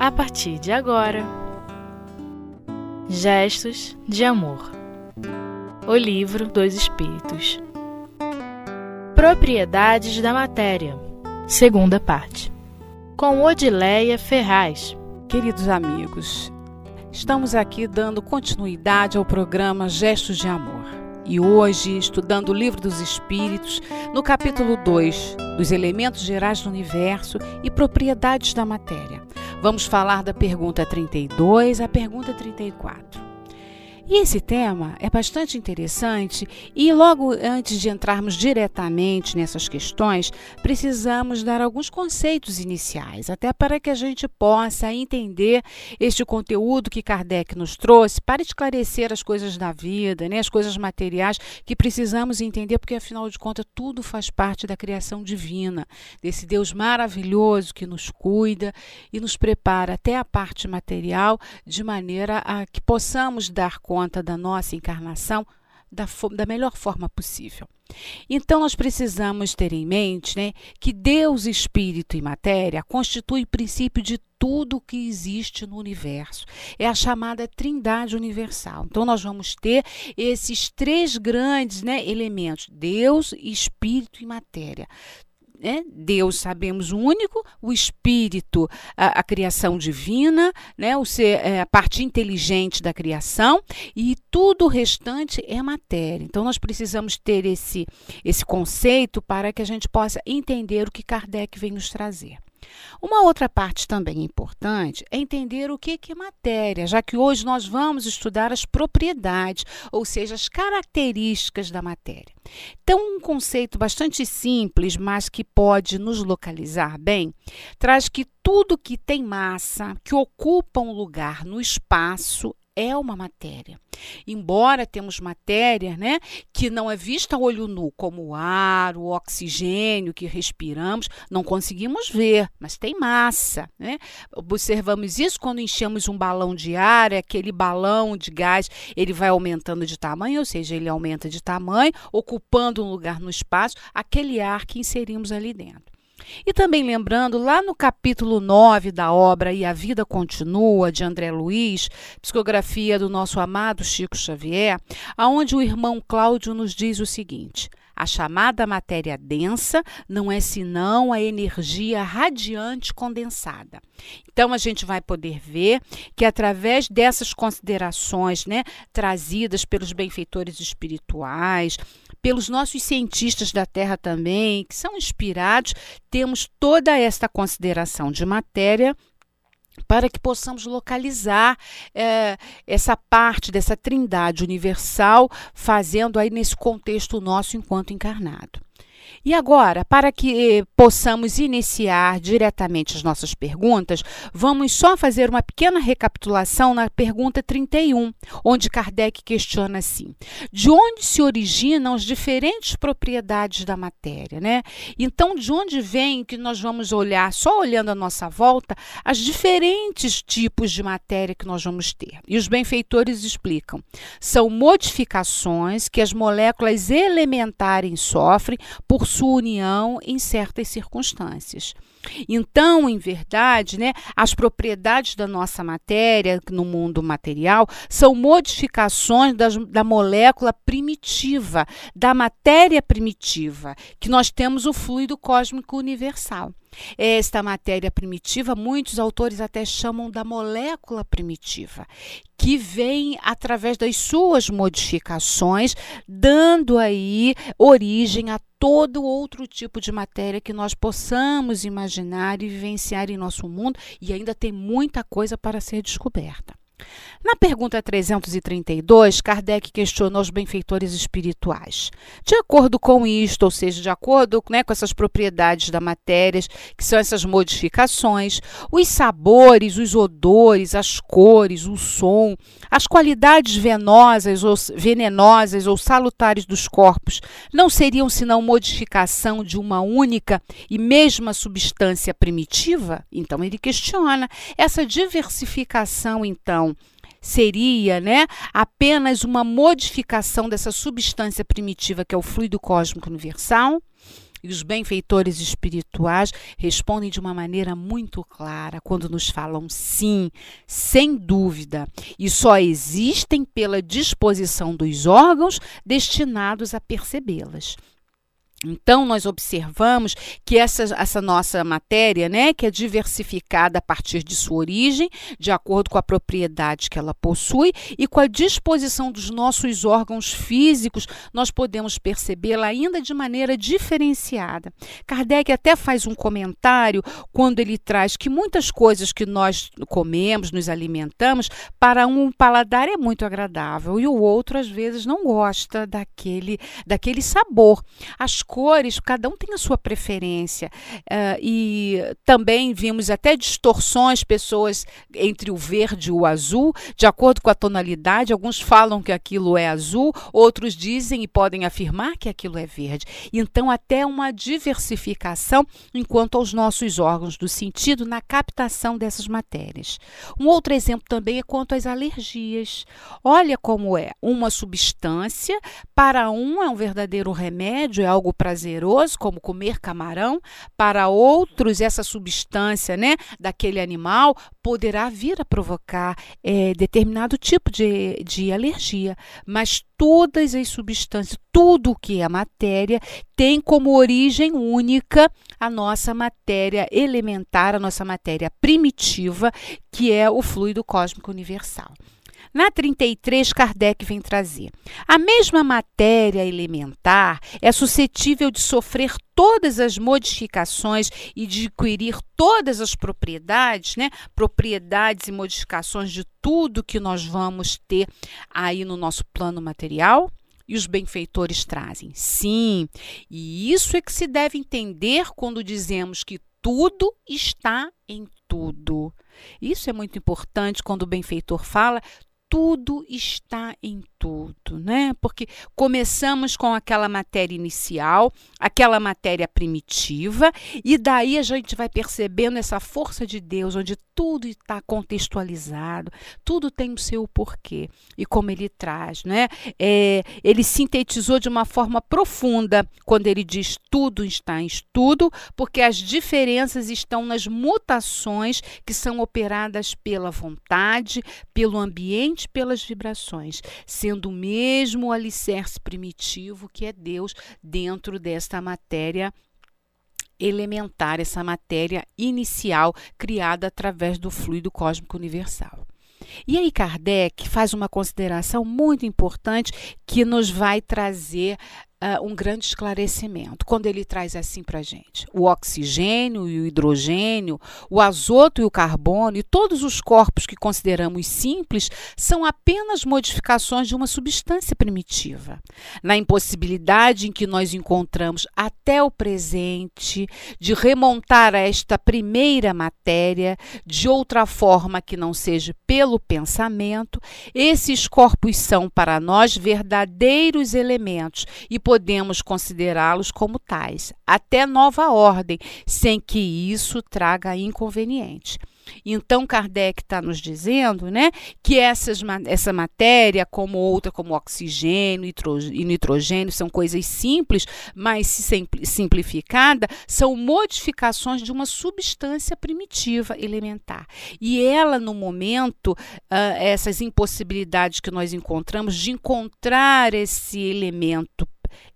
a partir de agora. Gestos de Amor. O Livro dos Espíritos. Propriedades da Matéria. Segunda parte. Com Odileia Ferraz. Queridos amigos, estamos aqui dando continuidade ao programa Gestos de Amor. E hoje estudando o Livro dos Espíritos, no capítulo 2, dos elementos gerais do universo e propriedades da matéria. Vamos falar da pergunta 32 à pergunta 34. E esse tema é bastante interessante e logo antes de entrarmos diretamente nessas questões, precisamos dar alguns conceitos iniciais, até para que a gente possa entender este conteúdo que Kardec nos trouxe para esclarecer as coisas da vida, né, as coisas materiais que precisamos entender, porque afinal de contas tudo faz parte da criação divina, desse Deus maravilhoso que nos cuida e nos prepara até a parte material de maneira a que possamos dar conta conta da nossa encarnação da, da, melhor forma possível. Então, nós precisamos ter em mente né, que Deus, Espírito e Matéria constituem o princípio de tudo que existe no universo. É a chamada Trindade Universal. Então, nós vamos ter esses três grandes né, elementos: Deus, Espírito e Matéria né? Deus, sabemos, único, o Espírito, a, a criação divina, né? o ser, é, a parte inteligente da criação, e tudo o restante é matéria. Então, nós precisamos ter esse, esse conceito para que a gente possa entender o que Kardec vem nos trazer. Uma outra parte também importante é entender o que é matéria, já que hoje nós vamos estudar as propriedades, ou seja, as características da matéria. Então, um conceito bastante simples, mas que pode nos localizar bem, traz que tudo que tem massa, que ocupa um lugar no espaço, é uma matéria. Embora temos matéria, né, que não é vista a olho nu, como o ar, o oxigênio que respiramos, não conseguimos ver, mas tem massa, né? Observamos isso quando enchemos um balão de ar, aquele balão de gás, ele vai aumentando de tamanho, ou seja, ele aumenta de tamanho, ocupando um lugar no espaço, aquele ar que inserimos ali dentro. E também lembrando, lá no capítulo 9 da obra E a Vida Continua, de André Luiz, psicografia do nosso amado Chico Xavier, aonde o irmão Cláudio nos diz o seguinte: a chamada matéria densa não é senão a energia radiante condensada. Então a gente vai poder ver que através dessas considerações, né, trazidas pelos benfeitores espirituais, pelos nossos cientistas da Terra também, que são inspirados, temos toda esta consideração de matéria para que possamos localizar é, essa parte dessa trindade universal, fazendo aí nesse contexto nosso enquanto encarnado. E agora, para que eh, possamos iniciar diretamente as nossas perguntas, vamos só fazer uma pequena recapitulação na pergunta 31, onde Kardec questiona assim: de onde se originam as diferentes propriedades da matéria, né? Então, de onde vem que nós vamos olhar, só olhando a nossa volta, as diferentes tipos de matéria que nós vamos ter? E os benfeitores explicam: são modificações que as moléculas elementares sofrem por sua união em certas circunstâncias. Então, em verdade, né, as propriedades da nossa matéria no mundo material são modificações das, da molécula primitiva, da matéria primitiva, que nós temos o fluido cósmico universal. Esta matéria primitiva, muitos autores até chamam da molécula primitiva, que vem através das suas modificações, dando aí origem a todo outro tipo de matéria que nós possamos imaginar e vivenciar em nosso mundo, e ainda tem muita coisa para ser descoberta. Na pergunta 332, Kardec questionou os benfeitores espirituais. De acordo com isto, ou seja, de acordo né, com essas propriedades da matéria, que são essas modificações, os sabores, os odores, as cores, o som, as qualidades venosas ou venenosas ou salutares dos corpos, não seriam senão modificação de uma única e mesma substância primitiva? Então ele questiona essa diversificação, então seria né, apenas uma modificação dessa substância primitiva que é o fluido cósmico universal? E os benfeitores espirituais respondem de uma maneira muito clara quando nos falam sim, sem dúvida, e só existem pela disposição dos órgãos destinados a percebê-las. Então, nós observamos que essa, essa nossa matéria, né, que é diversificada a partir de sua origem, de acordo com a propriedade que ela possui e com a disposição dos nossos órgãos físicos, nós podemos percebê-la ainda de maneira diferenciada. Kardec até faz um comentário quando ele traz que muitas coisas que nós comemos, nos alimentamos, para um paladar é muito agradável e o outro, às vezes, não gosta daquele, daquele sabor. As cores, cada um tem a sua preferência. Uh, e também vimos até distorções, pessoas entre o verde e o azul, de acordo com a tonalidade. Alguns falam que aquilo é azul, outros dizem e podem afirmar que aquilo é verde. Então, até uma diversificação enquanto aos nossos órgãos do sentido na captação dessas matérias. Um outro exemplo também é quanto às alergias. Olha como é uma substância, para um é um verdadeiro remédio, é algo prazeroso, como comer camarão, para outros essa substância né, daquele animal poderá vir a provocar é, determinado tipo de, de alergia. Mas todas as substâncias, tudo que é matéria, tem como origem única a nossa matéria elementar, a nossa matéria primitiva, que é o fluido cósmico universal. Na 33, Kardec vem trazer: a mesma matéria elementar é suscetível de sofrer todas as modificações e de adquirir todas as propriedades, né? Propriedades e modificações de tudo que nós vamos ter aí no nosso plano material? e os benfeitores trazem. Sim, e isso é que se deve entender quando dizemos que tudo está em tudo. Isso é muito importante quando o benfeitor fala, tudo está em tudo, né? Porque começamos com aquela matéria inicial, aquela matéria primitiva, e daí a gente vai percebendo essa força de Deus, onde tudo está contextualizado, tudo tem o seu porquê e como ele traz, né? É, ele sintetizou de uma forma profunda quando ele diz tudo está em tudo, porque as diferenças estão nas mutações que são operadas pela vontade, pelo ambiente, pelas vibrações. Se sendo o mesmo alicerce primitivo que é Deus dentro desta matéria elementar, essa matéria inicial criada através do fluido cósmico universal. E aí Kardec faz uma consideração muito importante que nos vai trazer uh, um grande esclarecimento quando ele traz assim para a gente. O oxigênio e o hidrogênio, o azoto e o carbono e todos os corpos que consideramos simples são apenas modificações de uma substância primitiva. Na impossibilidade em que nós encontramos até o presente de remontar a esta primeira matéria de outra forma que não seja pelo pensamento, esses corpos são para nós verdadeiros elementos e podemos considerá-los como tais, até nova ordem, sem que isso traga inconveniente. Então, Kardec está nos dizendo né, que essas, essa matéria, como outra, como oxigênio e nitrogênio, são coisas simples, mas simplificada, são modificações de uma substância primitiva elementar. E ela, no momento, uh, essas impossibilidades que nós encontramos de encontrar esse elemento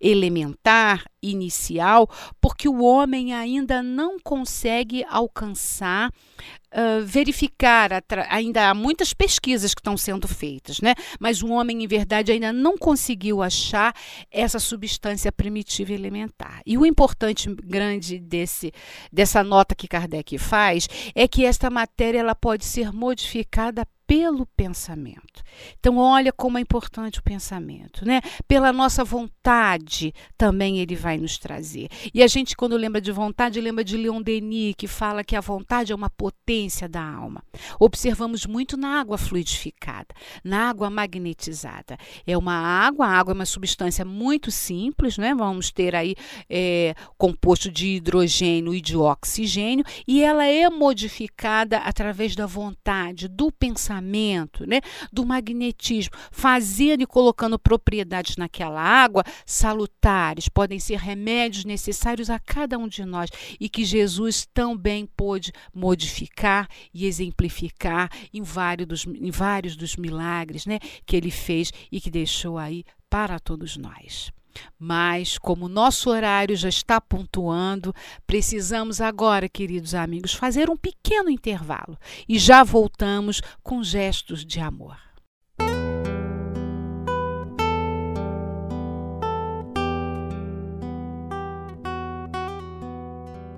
elementar, inicial, porque o homem ainda não consegue alcançar, uh, verificar, ainda há muitas pesquisas que estão sendo feitas, né? mas o homem, em verdade, ainda não conseguiu achar essa substância primitiva elementar. E o importante grande desse, dessa nota que Kardec faz é que esta matéria ela pode ser modificada pelo pensamento. Então, olha como é importante o pensamento, né? Pela nossa vontade também ele vai nos trazer. E a gente, quando lembra de vontade, lembra de Leon Denis, que fala que a vontade é uma potência da alma. Observamos muito na água fluidificada, na água magnetizada. É uma água, a água é uma substância muito simples, né? Vamos ter aí é, composto de hidrogênio e de oxigênio, e ela é modificada através da vontade, do pensamento, né? do magnetismo, fazendo e colocando propriedades naquela água salutar salutares, podem ser remédios necessários a cada um de nós e que Jesus também pôde modificar e exemplificar em vários dos, em vários dos milagres né, que ele fez e que deixou aí para todos nós. Mas, como nosso horário já está pontuando, precisamos agora, queridos amigos, fazer um pequeno intervalo e já voltamos com gestos de amor.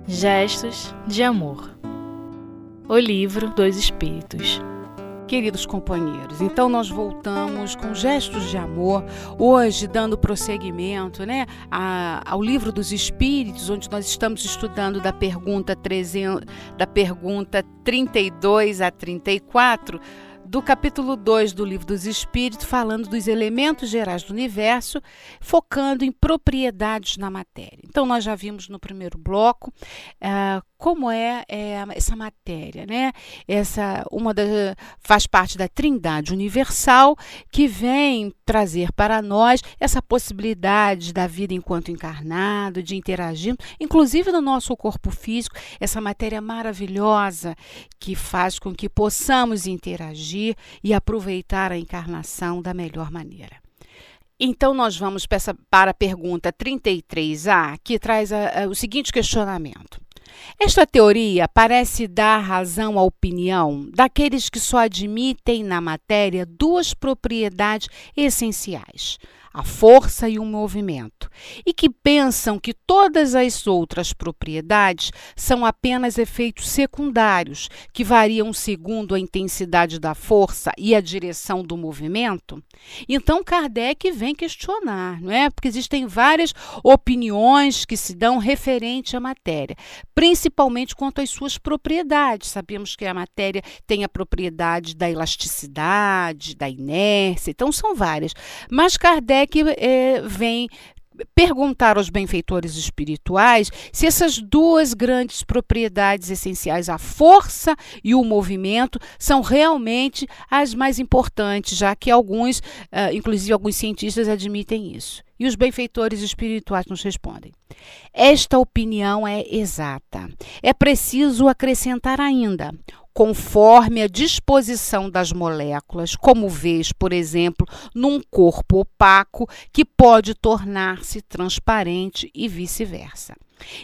Gestos de Amor. O Livro dos Espíritos. Queridos companheiros, então nós voltamos com gestos de amor, hoje dando prosseguimento né, a, ao livro dos Espíritos, onde nós estamos estudando da pergunta, 300, da pergunta 32 a 34 do capítulo 2 do Livro dos Espíritos, falando dos elementos gerais do universo, focando em propriedades na matéria. Então, nós já vimos no primeiro bloco uh, como é, é, essa matéria, né? Essa uma da, faz parte da Trindade universal que vem trazer para nós essa possibilidade da vida enquanto encarnado, de interagir, inclusive no nosso corpo físico, essa matéria maravilhosa que faz com que possamos interagir e aproveitar a encarnação da melhor maneira. Então, nós vamos para a pergunta 33A, que traz a, a, o seguinte questionamento. Esta teoria parece dar razão à opinião daqueles que só admitem na matéria duas propriedades essenciais: a força e o movimento, e que pensam que todas as outras propriedades são apenas efeitos secundários, que variam segundo a intensidade da força e a direção do movimento? Então Kardec vem questionar, não é? Porque existem várias opiniões que se dão referente à matéria, principalmente quanto às suas propriedades. Sabemos que a matéria tem a propriedade da elasticidade, da inércia, então são várias. Mas Kardec que é, vem perguntar aos benfeitores espirituais se essas duas grandes propriedades essenciais, a força e o movimento, são realmente as mais importantes, já que alguns, uh, inclusive alguns cientistas, admitem isso. E os benfeitores espirituais nos respondem. Esta opinião é exata. É preciso acrescentar ainda conforme a disposição das moléculas, como vês, por exemplo, num corpo opaco que pode tornar-se transparente e vice-versa.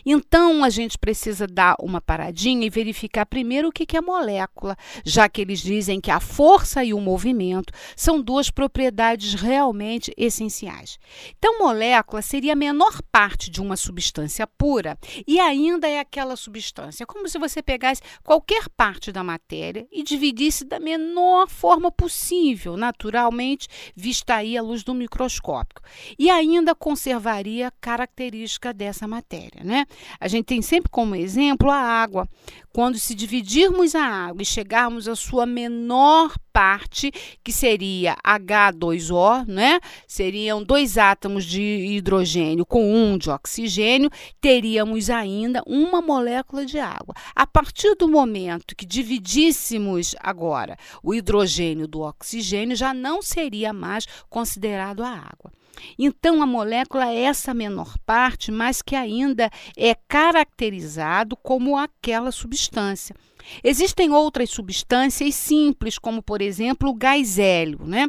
Então, a gente precisa dar uma paradinha e verificar primeiro o que é molécula, já que eles dizem que a força e o movimento são duas propriedades realmente essenciais. Então, molécula seria a menor parte de uma substância pura e ainda é aquela substância, como se você pegasse qualquer parte da matéria e dividisse da menor forma possível, naturalmente, vista aí a luz do microscópio, e ainda conservaria característica dessa matéria. Né? A gente tem sempre como exemplo a água. Quando se dividirmos a água e chegarmos à sua menor parte, que seria H2O, né? Seriam dois átomos de hidrogênio com um de oxigênio, teríamos ainda uma molécula de água. A partir do momento que dividíssemos agora o hidrogênio do oxigênio, já não seria mais considerado a água. Então, a molécula é essa menor parte, mas que ainda é caracterizado como aquela substância. Existem outras substâncias simples, como por exemplo o gás hélio, né?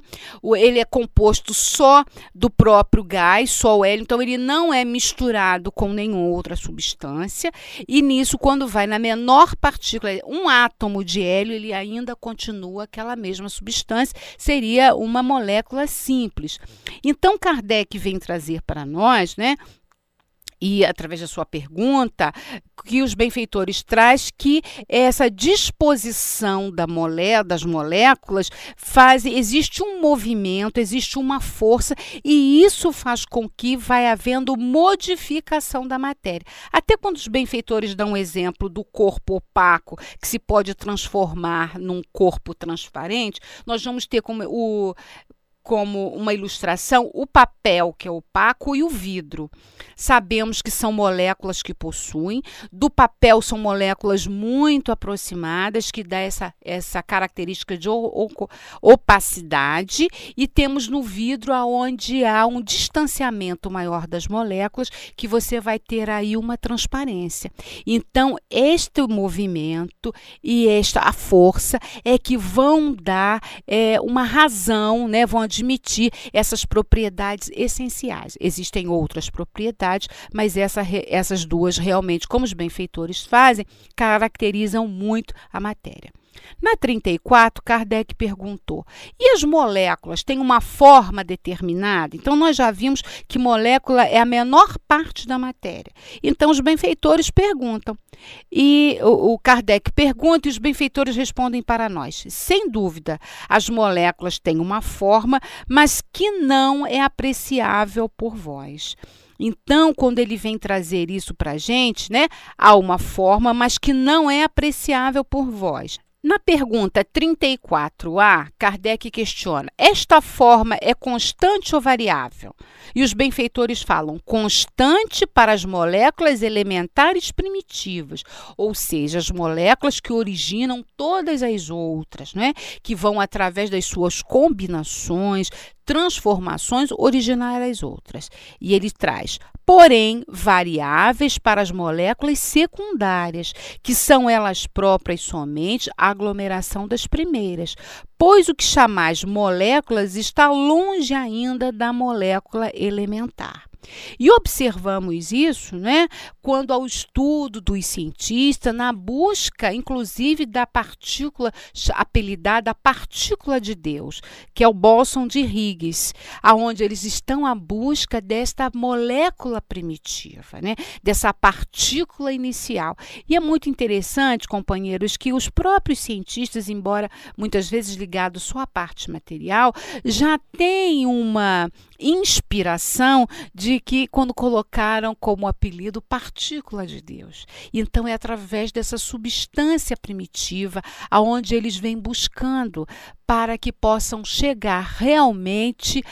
Ele é composto só do próprio gás, só o hélio, então ele não é misturado com nenhuma outra substância. E nisso, quando vai na menor partícula, um átomo de hélio, ele ainda continua aquela mesma substância, seria uma molécula simples. Então Kardec vem trazer para nós, né? E através da sua pergunta que os benfeitores traz que essa disposição da molé, das moléculas faz existe um movimento, existe uma força e isso faz com que vai havendo modificação da matéria. Até quando os benfeitores dão o exemplo do corpo opaco que se pode transformar num corpo transparente, nós vamos ter como o como uma ilustração o papel, que é opaco, e o vidro. Sabemos que são moléculas que possuem, do papel são moléculas muito aproximadas, que dá essa, essa característica de opacidade, e temos no vidro aonde há um distanciamento maior das moléculas, que você vai ter aí uma transparência. Então, este movimento e esta a força é que vão dar é, uma razão, né, vão admitir essas propriedades essenciais. Existem outras propriedades, mas essa, essas duas realmente, como os benfeitores fazem, caracterizam muito a matéria. Na 34, Kardec perguntou: e as moléculas têm uma forma determinada? Então, nós já vimos que molécula é a menor parte da matéria. Então, os benfeitores perguntam. E o, Kardec pergunta e os benfeitores respondem para nós: sem dúvida, as moléculas têm uma forma, mas que não é apreciável por vós. Então, quando ele vem trazer isso para a gente, né, há uma forma, mas que não é apreciável por vós. Na pergunta 34A, Kardec questiona: esta forma é constante ou variável? E os benfeitores falam constante para as moléculas elementares primitivas, ou seja, as moléculas que originam todas as outras, né? que vão através das suas combinações, transformações originar as outras. E ele traz, porém, variáveis para as moléculas secundárias, que são elas próprias somente a aglomeração das primeiras, pois o que chamais moléculas está longe ainda da molécula elementar. E observamos isso né, quando ao estudo dos cientistas, na busca, inclusive, da partícula apelidada partícula de Deus, que é o bóson de Higgs, aonde eles estão à busca desta molécula primitiva, né, dessa partícula inicial. E é muito interessante, companheiros, que os próprios cientistas, embora muitas vezes ligados só à parte material, já têm uma inspiração de que quando colocaram como apelido partícula de Deus. Então é através dessa substância primitiva aonde eles vêm buscando para que possam chegar realmente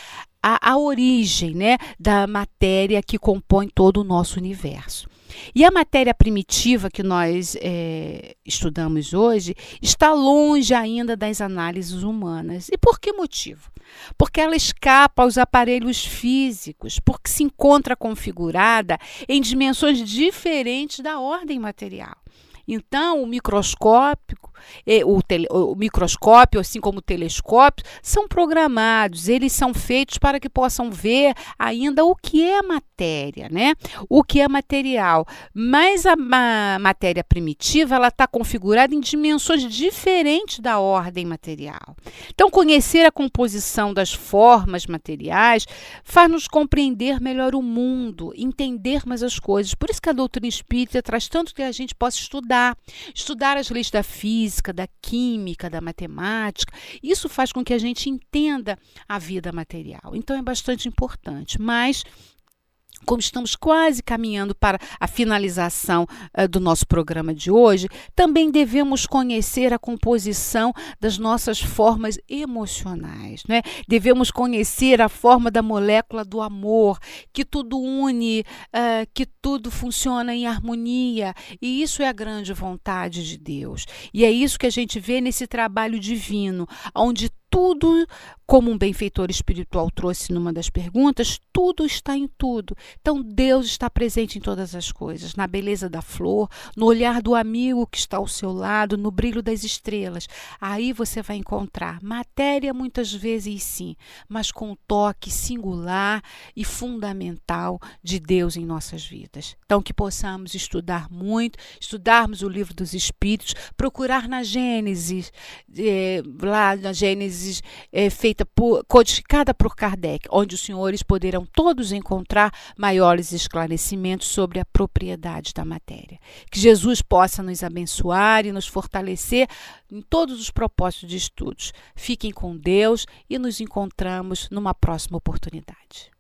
à, à origem né, da matéria que compõe todo o nosso universo. E a matéria primitiva que nós é, estudamos hoje está longe ainda das análises humanas. E por que motivo? Porque ela escapa aos aparelhos físicos, porque se encontra configurada em dimensões diferentes da ordem material. Então, o microscópio o, tele, o microscópio, assim como o telescópio, são programados, eles são feitos para que possam ver ainda o que é matéria, né? O que é material. Mas a, a matéria primitiva, ela está configurada em dimensões diferentes da ordem material. Então, conhecer a composição das formas materiais faz-nos compreender melhor o mundo, entender mais as coisas. Por isso que a doutrina espírita traz tanto que a gente possa estudar, estudar as leis da física, da química, da matemática. Isso faz com que a gente entenda a vida material. Então é bastante importante. Mas como estamos quase caminhando para a finalização uh, do nosso programa de hoje, também devemos conhecer a composição das nossas formas emocionais. Né? Devemos conhecer a forma da molécula do amor, que tudo une, uh, que tudo funciona em harmonia. E isso é a grande vontade de Deus. E é isso que a gente vê nesse trabalho divino, onde tudo, como um benfeitor espiritual trouxe numa das perguntas, tudo está em tudo. Então Deus está presente em todas as coisas, na beleza da flor, no olhar do amigo que está ao seu lado, no brilho das estrelas. Aí você vai encontrar matéria muitas vezes sim, mas com um toque singular e fundamental de Deus em nossas vidas. Então que possamos estudar muito, estudarmos o livro dos Espíritos, procurar na Gênesis, eh, lá na Gênesis é, feita por, codificada por Kardec, onde os senhores poderão todos encontrar maiores esclarecimentos sobre a propriedade da matéria. Que Jesus possa nos abençoar e nos fortalecer em todos os propósitos de estudos. Fiquem com Deus e nos encontramos numa próxima oportunidade.